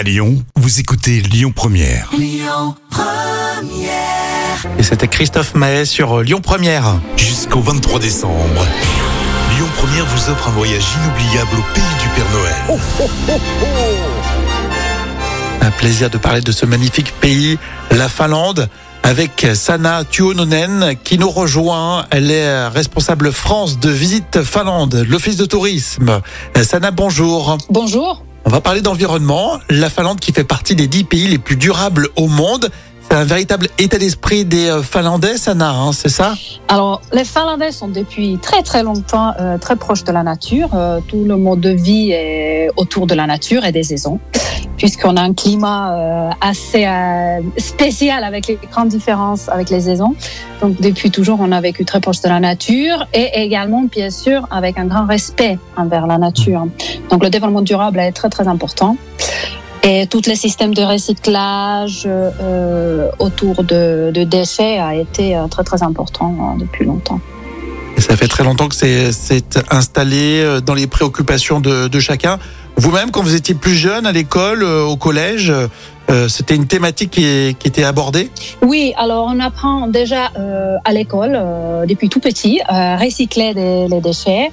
À Lyon, vous écoutez Lyon Première. Et c'était Christophe Maé sur euh, Lyon Première. Jusqu'au 23 décembre. Lyon Première vous offre un voyage inoubliable au pays du Père Noël. Un plaisir de parler de ce magnifique pays, la Finlande, avec Sana Tuononen qui nous rejoint. Elle est responsable France de Visite Finlande, l'Office de tourisme. Euh, Sana, bonjour. Bonjour. On va parler d'environnement. La Finlande qui fait partie des dix pays les plus durables au monde. C'est un véritable état d'esprit des euh, Finlandais, Sana, hein, c'est ça? Alors, les Finlandais sont depuis très très longtemps euh, très proches de la nature. Euh, tout le mode de vie est autour de la nature et des saisons, puisqu'on a un climat euh, assez euh, spécial avec les grandes différences avec les saisons. Donc, depuis toujours, on a vécu très proche de la nature et également, bien sûr, avec un grand respect envers la nature. Donc, le développement durable est très très important. Et tous les systèmes de recyclage euh, autour de, de déchets a été très très important depuis longtemps. Et ça fait très longtemps que c'est installé dans les préoccupations de chacun. Vous-même, quand vous étiez plus jeune à l'école, euh, au collège, euh, c'était une thématique qui, était abordée? Oui, alors on apprend déjà euh, à l'école depuis tout petit à recycler les déchets,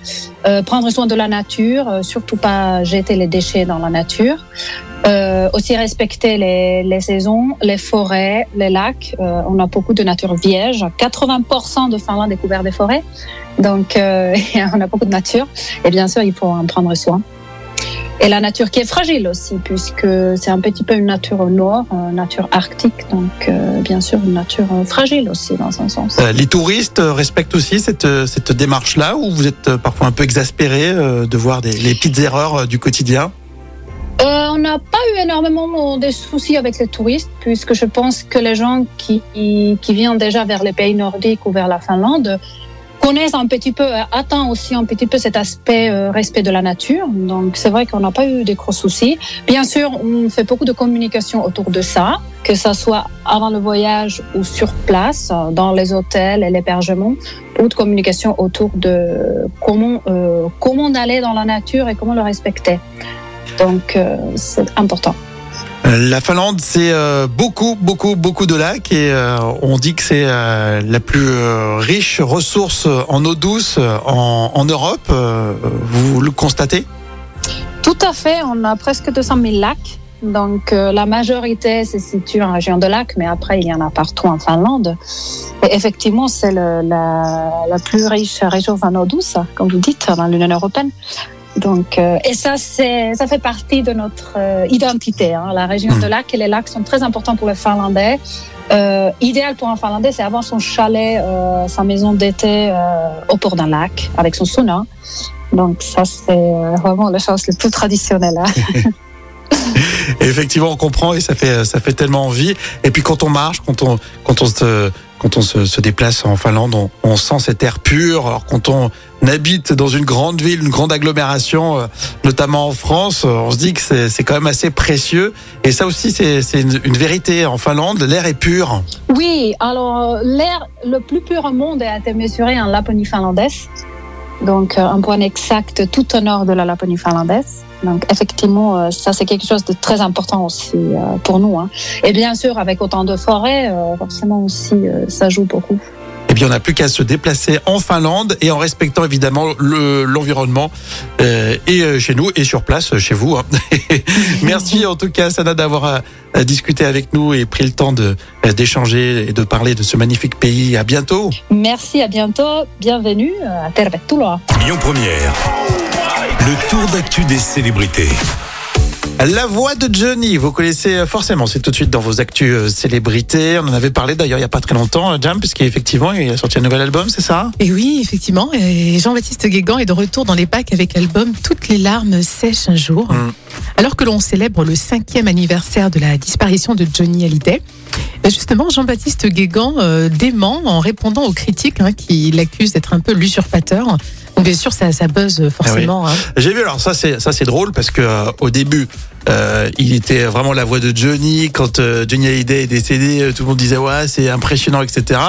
prendre soin de la nature, surtout pas jeter les déchets dans la nature. Aussi respecter les, les saisons, les forêts, les lacs. On a beaucoup de nature vierge. 80% de Finlande est couvert des forêts. Donc, on a beaucoup de nature. Et bien sûr, il faut en prendre soin. Et la nature qui est fragile aussi, puisque c'est un petit peu une nature au nord, une nature arctique. Donc, euh, bien sûr, une nature euh, fragile aussi, dans un sens. Euh, Les touristes euh, respectent aussi cette, euh, cette démarche-là ou vous êtes euh, parfois un peu exaspéré euh, de voir des, les petites erreurs euh, du quotidien? Euh, on n'a pas eu énormément de soucis avec les touristes, puisque je pense que les gens qui, qui viennent déjà vers les pays nordiques ou vers la Finlande connaissent un petit peu, euh, attendent aussi un petit peu cet aspect euh, respect de la nature. Donc c'est vrai qu'on n'a pas eu de gros soucis. Bien sûr, on fait beaucoup de communication autour de ça, que ça soit avant le voyage ou sur place, euh, dans les hôtels et l'hébergement, beaucoup de communication autour de comment comment aller dans la nature et comment le respecter. Donc, c'est important. La Finlande, c'est euh, beaucoup, beaucoup, beaucoup de lacs et euh, on dit que c'est euh, la plus riche ressource en eau douce en, Europe. Vous le constatez? Tout à fait, on a presque 200 000 lacs. Donc, la majorité se situe en région de lacs, mais après, il y en a partout en Finlande. Et effectivement, c'est la plus riche région en eau douce, comme vous dites, dans l'Union européenne. Donc, euh, et ça, ça fait partie de notre euh, identité. Hein, la région de lacs et les lacs sont très importants pour les Finlandais. Euh, idéal pour un Finlandais, c'est avoir son chalet, sa maison d'été au bord d'un lac avec son sauna. Donc ça, c'est vraiment la chose la plus traditionnelle. hein. Effectivement, on comprend et ça fait ça fait tellement envie. Et puis quand on marche, quand on quand on se quand on se, déplace en Finlande, on, sent cet air pur. Alors quand on habite dans une grande ville, une grande agglomération, euh, notamment en France, euh, on se dit que c'est quand même assez précieux. Et ça aussi, c'est une, vérité en Finlande. L'air est pur. Oui, alors l'air le plus pur au monde a été mesuré en Laponie finlandaise. Donc euh, un point exact tout au nord de la Laponie finlandaise. Donc effectivement, euh, ça c'est quelque chose de très important aussi euh, pour nous. hein. Et bien sûr, avec autant de forêts, euh, forcément aussi, ça joue beaucoup. Bien, on n'a plus qu'à se déplacer en Finlande et en respectant évidemment le- l'environnement euh, et euh, chez nous et sur place euh, chez vous. hein. Merci en tout cas, Sana, d'avoir discuté avec nous et pris le temps de d'échanger et de parler de ce magnifique pays. À bientôt. Merci, à bientôt, bienvenue à Tervetuloa. Lyon Première. Le tour d'actu des célébrités. La voix de Johnny, vous connaissez forcément, c'est tout de suite dans vos actus euh, célébrités. On en avait parlé d'ailleurs il n'y a pas très longtemps, euh, Jam, puisqu'effectivement il a sorti un nouvel album, c'est ça? Et oui, effectivement. Et Jean-Baptiste Guégan est de retour dans les packs avec l'album Toutes les larmes sèchent un jour. Mm. Alors que l'on célèbre le cinquième anniversaire de la disparition de Johnny Hallyday, justement, Jean-Baptiste Guégan euh, dément en répondant aux critiques hein, qui l'accusent d'être un peu l'usurpateur. Donc bien sûr, ça, ça buzz forcément. hein. J'ai vu, alors ça c'est ça c'est drôle parce que euh, au début euh, il était vraiment la voix de Johnny quand euh, Johnny Hallyday est décédé, euh, tout le monde disait ouais c'est impressionnant etc.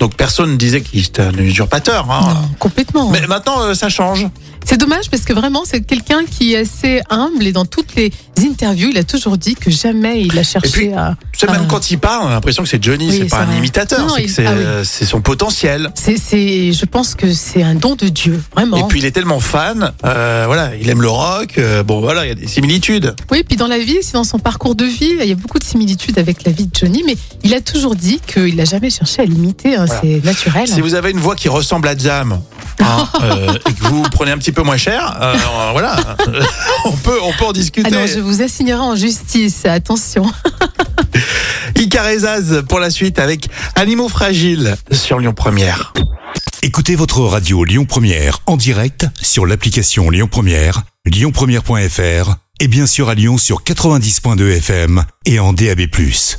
Donc personne ne disait qu'il était un usurpateur. hein. Non, complètement. Mais maintenant euh, ça change. C'est dommage parce que vraiment, c'est quelqu'un qui est assez humble et dans toutes les interviews, il a toujours dit que jamais il a cherché puis, à. C'est même à- quand il parle, on a l'impression que c'est Johnny, Oui, c'est pas un imitateur, Non, c'est il- que c'est ah oui. euh, c'est son potentiel. C'est, c'est, je pense que c'est un don de Dieu, vraiment. Et puis il est tellement fan, euh, voilà, il aime le rock, euh, bon voilà, il y a des similitudes. Oui, puis dans la vie, c'est dans son parcours de vie, il y a beaucoup de similitudes avec la vie de Johnny, mais il a toujours dit qu'il n'a jamais cherché à l'imiter, hein, Voilà. c'est naturel. Si vous avez une voix qui ressemble à Jam, hein, euh, et que vous prenez un petit peu moins cher, euh, voilà, on peut on peut en Ah discuter. non, je vous assignerai en justice, attention. Icarezaz pour la suite avec Animaux fragiles sur Lyon Première. Écoutez votre radio Lyon Première en direct sur l'application Lyon Première, lyonpremière.fr et bien sûr à Lyon sur 90.2 FM et en DAB+.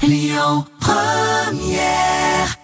Lyon Première